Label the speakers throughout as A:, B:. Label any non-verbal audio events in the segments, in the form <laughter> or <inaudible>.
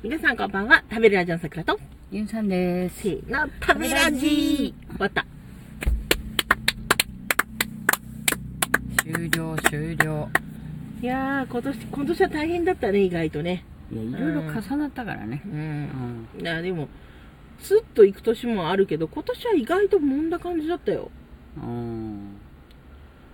A: 皆さんこんばんは。食べるラジオの桜と、
B: ゆんさんです。
A: せーの、食べラジ終わった。
B: 終了、終了。
A: いやー、今年、今年は大変だったね、意外とね。
B: いや、いろいろ重なったからね。
A: う。
B: うんん。
A: いや、でも、スッと行く年もあるけど、今年は意外と揉んだ感じだったよ。
B: うん。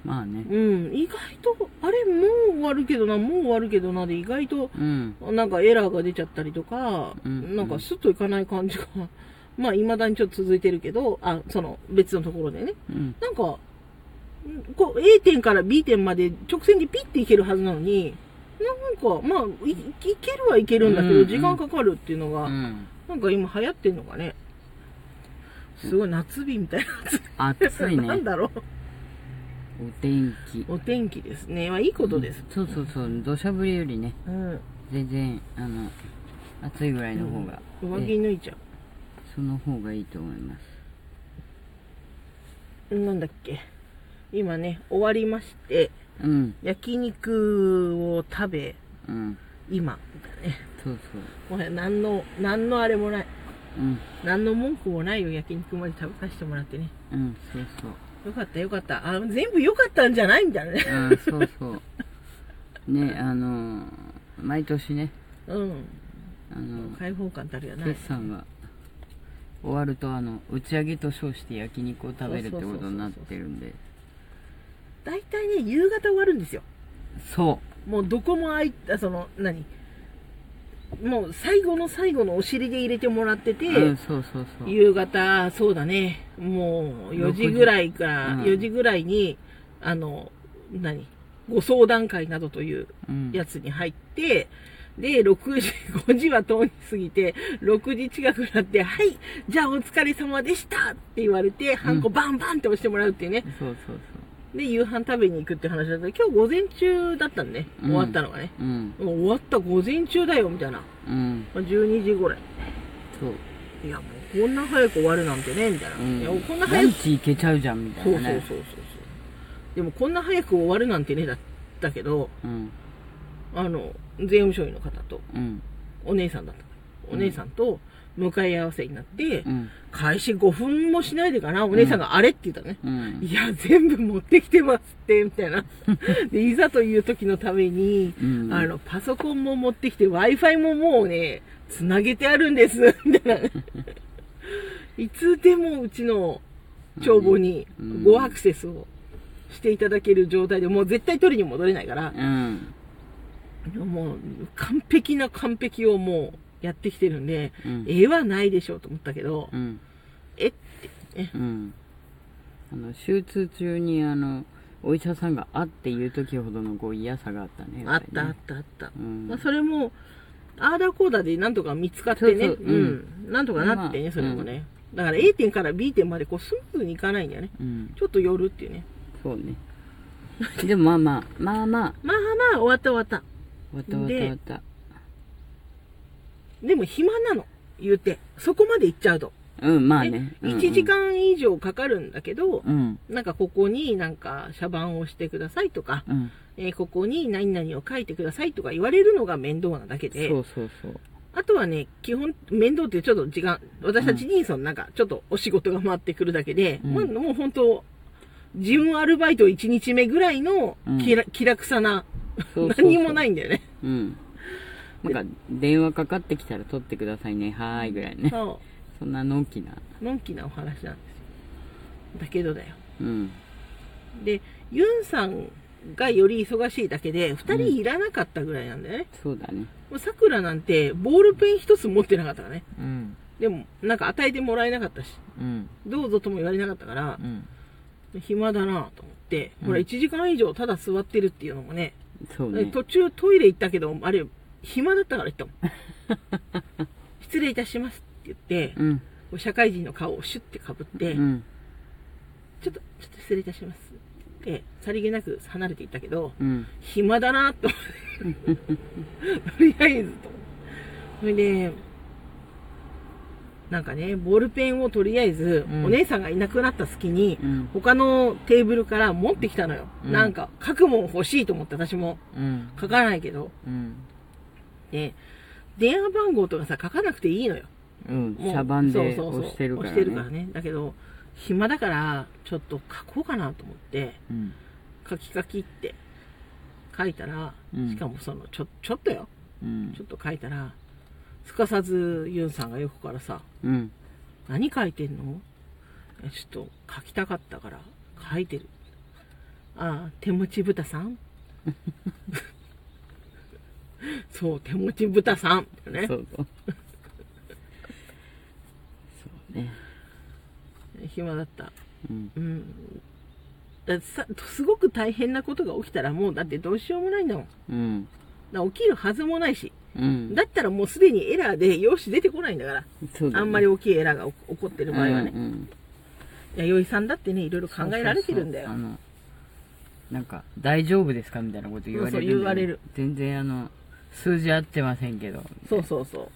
B: まあね。
A: うん、意外と、あれ、もう終わるけどな、もう終わるけどな、で、意外と、
B: うん。
A: なんかエラーが出ちゃったりとか、
B: うん
A: なんかスッといかない感じが、<laughs> まあ、未だにちょっと続いてるけど、あ、その、別のところでね。
B: うん。
A: なんか、んこう、A 点から B 点まで直線でピッていけるはずなのに、なんか、まあ、いいけるはいけるんだけど、
B: うんうん
A: 時間かかるっていうのが、
B: うん。
A: なんか今流行ってんのかね。すごい夏日みたいな。
B: 暑い <laughs>
A: なん
B: ね。
A: だろう。
B: お天気。
A: お天気ですね。まあ、いいことです。
B: そうそうそう。土砂降りよりね、
A: うん。
B: 全然、あの、暑いぐらいの方が、
A: 上着
B: え
A: 脱いちゃ
B: その方がいいと思います。
A: う。なんだっけ。今ね、終わりまして、
B: うん。
A: 焼肉を食べ、
B: うん。
A: 今、みたいなね。
B: そうそう。
A: もはや何の、何のあれもない。
B: うん。
A: 何の文句もないよ、焼肉まで食べさせてもらってね。
B: うん、そうそう。
A: よかったよかった。あ、全部よかったんじゃないみたいなね。
B: うん、そうそう。ね、あのー毎年ね、
A: うん。
B: あの
A: 開放感たるやない。
B: 決算が終わるとあの打ち上げと称して焼肉を食べるってことになってるんで
A: 大体ね、夕方終わるんですよ。
B: そ
A: もうどこもあいあその、何？もう最後の最後のお尻で入れてもらってて、
B: う、うん、そうそうそう。
A: 夕方、そうだね、もう4時ぐらいから、
B: うん。
A: 4時ぐらいに、あの、何？ご相談会などという
B: うん。
A: やつに入って、で、6時、<laughs> 5時は通り過ぎて、6時近くなって、はい、じゃあお疲れ様でしたって言われて、ハンコバンバンって押してもらうっていうね。
B: そうそう
A: で、夕飯食べに行くって話だったけど、今日午前中だったんね。
B: うん
A: 終わったのがね。
B: そううん
A: もう終わった午前中だよ、みたいな。
B: うん
A: まあ12時ぐらい。
B: そう、
A: いや、もうこんな早く終わるなんてね、みたいな。
B: うん、
A: いや、こんな
B: ラ
A: 早く、
B: ンチ行けちゃうじゃんみたいなね
A: そうそうそうそう。でもこんな早く終わるなんてね、だったけど、
B: うん
A: あの、税務署員の方と、
B: うん
A: お姉さんだった。お姉さんと向かい合わせになって、
B: うん。
A: 開始5分もしないでかな、お姉さんがあれって言ったのね。
B: うん。
A: いや、全部持ってきてますって、みたいな。<laughs> で、いざという時のために、
B: うん。
A: あの、パソコンも持ってきて、Wi-Fi ももうね、つなげてあるんです、<laughs> みたいな。いつでもうちの帳簿に
B: うん。
A: ごアクセスをしていただける状態で、もう絶対取りに戻れないから、
B: うん。
A: もう完璧な完璧をもうやってきてるんで、
B: うん。
A: 絵はないでしょうと思ったけど、
B: うん。
A: えって、ね、
B: うん。あの手術中にあのお医者さんがあっていう時ほどのこう嫌さがあったね
A: あったあったあった。
B: うん。
A: まあ、それも、アーダーコーダーでなんとか見つかってね、
B: そうん。
A: なんとかなってね、
B: まあ
A: それもね。だから A 点から B 点までこうスムーズにいかないんだよね。
B: うん。
A: ちょっと寄るっていうね。
B: そうね。でもまあまあまあまあ。<laughs>
A: まあまあ、終わった終わった。
B: 終わった終わった終わった
A: でも暇なの、言うて。そこまで行っちゃうと。
B: うんまあ
A: ね。
B: ね。
A: 1時間以上かかるんだけど、
B: うん。
A: なんかここになんか茶番をしてくださいとか、
B: うん。
A: えーここに何々を書いてくださいとか言われるのが面倒なだけで、
B: そうそうそう。
A: あとはね、基本、面倒ってちょっと時間、私たちにそのなんか、ちょっとお仕事が回ってくるだけで、
B: うん。
A: まあもう本当、事務アルバイト1日目ぐらいの
B: うん。
A: 気ら気楽さな、何もないんだよね。
B: うんなんか電話かかってきたら取ってくださいね。はーいぐらいね。
A: そ <laughs>
B: そんなのんきな。
A: う、のんきなお話なんですよ。だけどだよ。
B: うん。
A: で、ユンさんがより忙しいだけで、二人いらなかったぐらいなんだよね。
B: そうだね。
A: もう桜なんて、ボールペン一つ持ってなかったからね。
B: うん。
A: でも、なんか与えてもらえなかったし、
B: うん。
A: どうぞとも言われなかったから
B: う、ん。
A: 暇だなと思って、
B: うん。
A: ほら1時間以上ただ座ってるっていうのもね、
B: そうね。
A: 途中トイレ行ったけど、あれ、暇だったから行ったもん。<laughs> 失礼いたしますって言って、
B: うん
A: 社会人の顔をシュッてかぶって、
B: うん
A: ちょっと、ちょっと失礼いたしますって、さりげなく離れていったけど、
B: うん
A: 暇だなと思って。とりあえずと。それで、なんかね、ボールペンをとりあえず、
B: うん
A: お姉さんがいなくなった隙に、
B: うん
A: 他のテーブルから持ってきたのよ。
B: うん
A: なんか、書くもん欲しいと思って私も
B: うん
A: 書かないけど。
B: うん
A: で、電話番号とかさ、書かなくていいのよ。
B: うん。
A: もう
B: 茶番で押してるからね。
A: 押してるからね。だけど、暇だから、ちょっと書こうかなと思って、
B: うん。
A: 書き書きって書いたら、
B: うん
A: しかもその、ちょ、ちょっとよ。
B: うん
A: ちょ。っと書いたら、すかさずユンさんが横からさ、
B: うん。
A: 何書いてんの？えちょっと書きたかったから書いてる。ああ、手持ち豚さん？<laughs> そう、手持ち豚さん。ね
B: そ。うそう。そうね。
A: 暇だった。
B: うん。
A: うん。ださ、すごく大変なことが起きたらもうだってどうしようもないんだもん。
B: うん。
A: だ起きるはずもないし。
B: うん。
A: だったらもうすでにエラーで用紙出てこないんだから。
B: ね
A: あんまり大きいエラーが起起こってる場合はね。
B: うんうん
A: 弥生さんだってね、いろいろ考えられてるんだよ。
B: なんか大丈夫ですかみたいなこと言われるね
A: そうそう言われる
B: 全然あの数字合ってませんけど
A: そうそうそ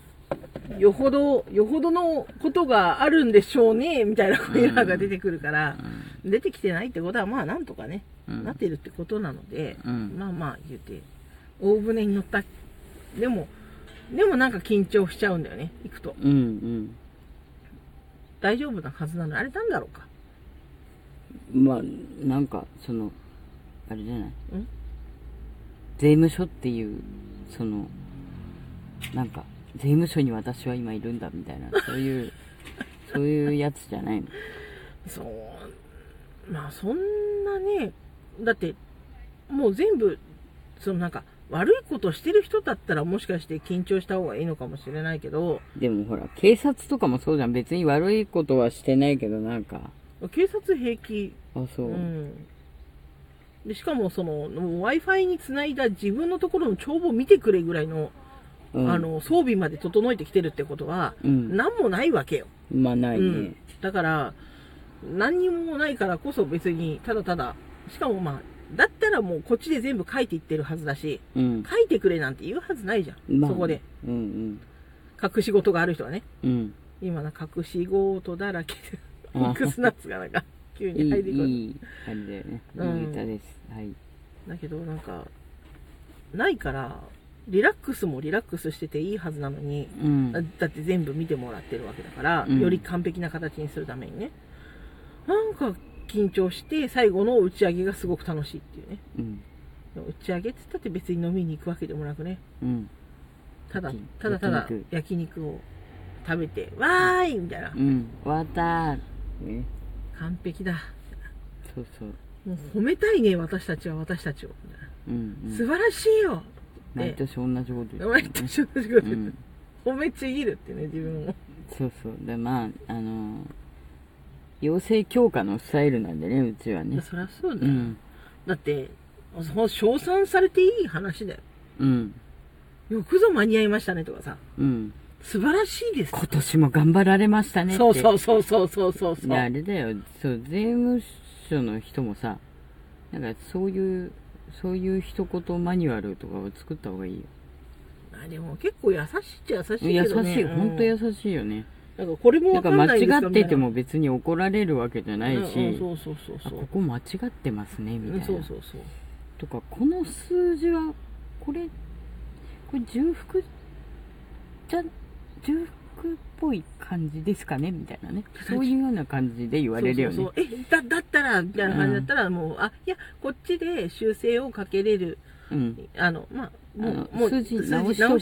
A: う。よほど、よほどのことがあるんでしょうね、みたいなエラーが出てくるから、出てきてないってことは、まあなんとかね、
B: うん
A: なってるってことなので、
B: うん
A: まあまあ言うて、大船に乗った。でも、でもなんか緊張しちゃうんだよね、行くと。
B: うんうん
A: 大丈夫なはずなのに、あれなんだろうか。
B: まあなんかそのあれじゃない？
A: ん？
B: 税務署っていうそのなんか税務署に私は今いるんだみたいなそういう <laughs> そういうやつじゃないの。
A: そう、まあそんなね、だって、もう全部、そのなんか、悪いことしてる人だったらもしかして緊張した方がいいのかもしれないけど、
B: でもほら警察とかもそうじゃん。別に悪いことはしてないけどなんか。
A: 警察平気、
B: あそう。う、
A: ん。でしかもその、Wi-Fi につないだ自分のところの帳簿を見てくれぐらいの、
B: うん
A: あの、装備まで整えてきてるってことは、
B: うん
A: 何もないわけよ。
B: まあないね、
A: うん。だから、何にもないからこそ別に、ただただ、しかもまあ、だったらもうこっちで全部書いていってるはずだし、
B: うん。
A: 書いてくれなんて言うはずないじゃん。
B: まあ
A: そこで。。
B: うん
A: 隠し事がある人はね。
B: うん。うん。
A: 今な、隠し事だらけで、
B: あ
A: ミックスナッツがなんか、急
B: い
A: に入ってく
B: い、
A: る。
B: いい感じだよね。い
A: うん
B: い歌です。はい。
A: だけどなんか、ないから、リラックスもリラックスしてていいはずなのに、
B: うん。
A: だだって全部見てもらってるわけだから、
B: うん
A: より完璧な形にするためにね。なんか緊張して、最後の打ち上げがすごく楽しいっていうね。
B: うん。
A: 打ち上げって言ったって別に飲みに行くわけでもなくね。
B: うん。
A: ただただただ
B: 焼肉
A: を食べて、わーいみたいな。
B: うん。終わったー。ね。
A: 完璧だ。
B: そうそう。
A: もう褒めたいね、私たちは私たちを。
B: うん、うん。
A: 素晴らしいよ
B: 毎年同じこと言
A: 毎
B: ってる、ね。
A: 年同じこと言って
B: うん。
A: 褒めちぎるってね、自分を。
B: そうそう。で、まあ、あのー、養成強化のスタイルなんでね、うちはね。
A: そりゃそうだよ。
B: うん。
A: だって、そ称賛されていい話だよ。
B: うん。
A: よくぞ間に合いましたねとかさ。
B: うん。
A: 素晴らしいです。
B: 今年も頑張られましたねって。
A: そうそうそうそうそうそうそう。
B: であれだよ、そう、税務署の人もさ、なんかそういう、そういう一言マニュアルとかを作った方がいいよ。
A: あでも結構優しいっちゃ優しい
B: 優
A: けどね。
B: しい、ほんと優
A: し
B: しいよね。
A: い。なんかこれもわかん
B: な
A: いですか
B: 違ってても別に怒られるわけじゃないし、
A: そうそうそう
B: あ、
A: そう
B: ここ間違ってますね、みたいな。
A: そうそうそう。
B: とか、この数字は、これ、これ重複じゃ、重複っぽい感じですかねみたいなね。そういうような感じで言われるよね。
A: そうそうそうえ、だ、だったら、みたいな感じだったら、もう、あ、いや、こっちで修正をかけれる、
B: うん。
A: あの、まあ、もう、もう、
B: 数字直し
A: ちゃい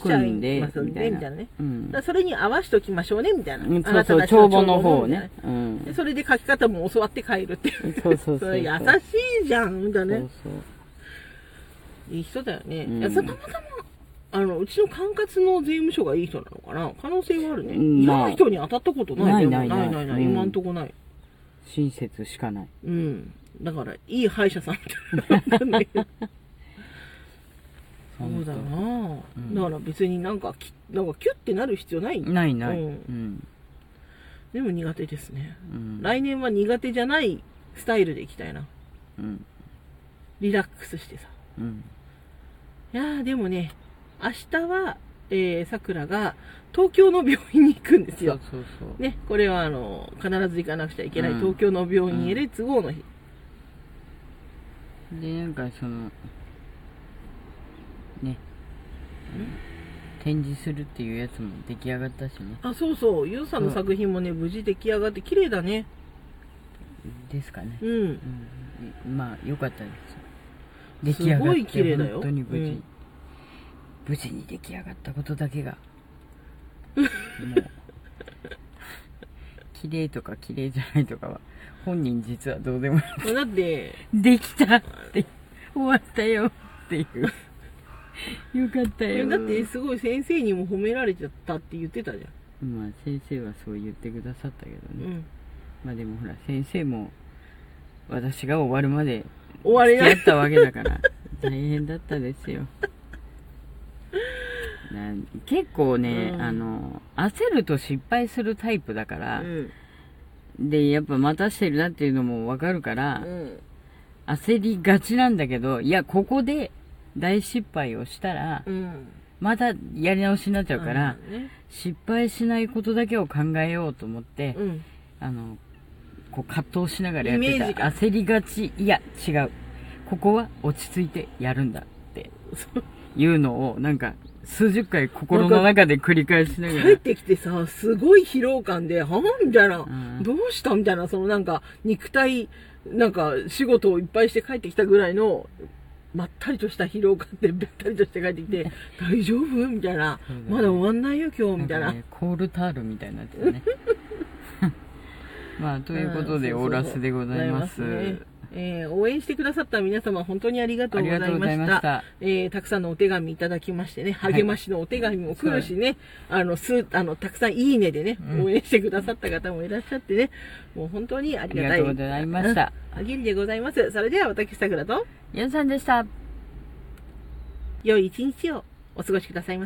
A: ますんで、
B: みたいな
A: ね。
B: うん
A: それに合わしときましょうね、みたいな。
B: うん。
A: あ
B: そうそう、帳簿の方をね。うん
A: な。でそれで書き方も教わって帰るっていう。
B: そうそうそう <laughs>
A: 優しいじゃん、みたいなね。
B: そう
A: いい人だよね。
B: うん
A: いや、それたまたま、あの、うちの管轄の税務署がいい人なのかな？可能性はあるね。
B: うんまあ
A: 嫌な人に当たったことない
B: ないないない
A: ない今んとこない。
B: 親切しかない。
A: うん。だから、いい歯医者さんみたいな。<laughs> そうだなぁ、
B: うん
A: だから別になんかき、なんかキュッてなる必要ない。
B: ないない。
A: う
B: うんん。
A: でも苦手ですね。
B: うん。
A: 来年は苦手じゃないスタイルでいきたいな。
B: うん。
A: リラックスしてさ。
B: うん。
A: いやーでもね、明日は、えー、桜が東京の病院に行くんですよ。
B: そうそう
A: ね、これはあの、必ず行かなくちゃいけない
B: うん
A: 東京の病院へで都合の日。
B: そう。で、なんかその、ね。展示するっていうやつも出来上がったしね
A: あ、そうそう。ゆうさんの作品もね、無事出来上がって綺麗だね。
B: ですかね、
A: うん。
B: うん、まあ良かったです出来上がって
A: すごい綺麗だよ
B: 本当に無事、
A: うん
B: 無事に出来上がったことだけが <laughs> もう綺麗とか綺麗じゃないとかは本人実はどうでもいい
A: だって、
B: できたって終わったよっていうよかったよ
A: だってすごい先生にも褒められちゃったって言ってたじ
B: まあ先生はそう言ってくださったけど
A: ゃん。う
B: ね、
A: ん。
B: まあでもほら先生も私が終わるまで
A: 終われない。
B: 付き合ったわけだから大変だったですよ結構ね、
A: うん
B: あの焦ると失敗するタイプだから
A: う、ん。
B: でやっぱ待たしてるなっていうのもわかるから、
A: うん。
B: 焦りがちなんだけどいやここで大失敗をしたら
A: うん。
B: またやり直しになっちゃうから、
A: うんね。
B: 失敗しないことだけを考えようと思って、
A: うん。
B: あのこう葛藤しながらやってた焦りがちいや違うここは落ち着いてやるんだっていうのをなんか数十回心の中で繰り返しながら。
A: 帰ってきてさ、すごい疲労感で、はぁみたいな、
B: ん。
A: どうしたみたいな、そのなんか、肉体、なんか、仕事をいっぱいして帰ってきたぐらいの、まったりとした疲労感で、べったりとして帰ってきて、大丈夫？みたいな。
B: ね、
A: まだ終わんないよ、今日、みたいな。
B: ね、コールタールみたいになってたね。<laughs> まあということで
A: ん
B: オーラスでございます
A: えー応援してくださった皆様、本当にありがとうございまし。
B: ましたた
A: えーたくさんのお手紙いただきましてね、励ましのお手紙も来るしね、あの、す、あの、たくさんいいねでね、
B: うん
A: 応援してくださった方もいらっしゃってね、もう本当にありがたい。
B: ありがとうございました
A: うん。励みでございます。それでは私、さくらと、
B: ゆんさんでした
A: 良い一日をお過ごしくださいませ。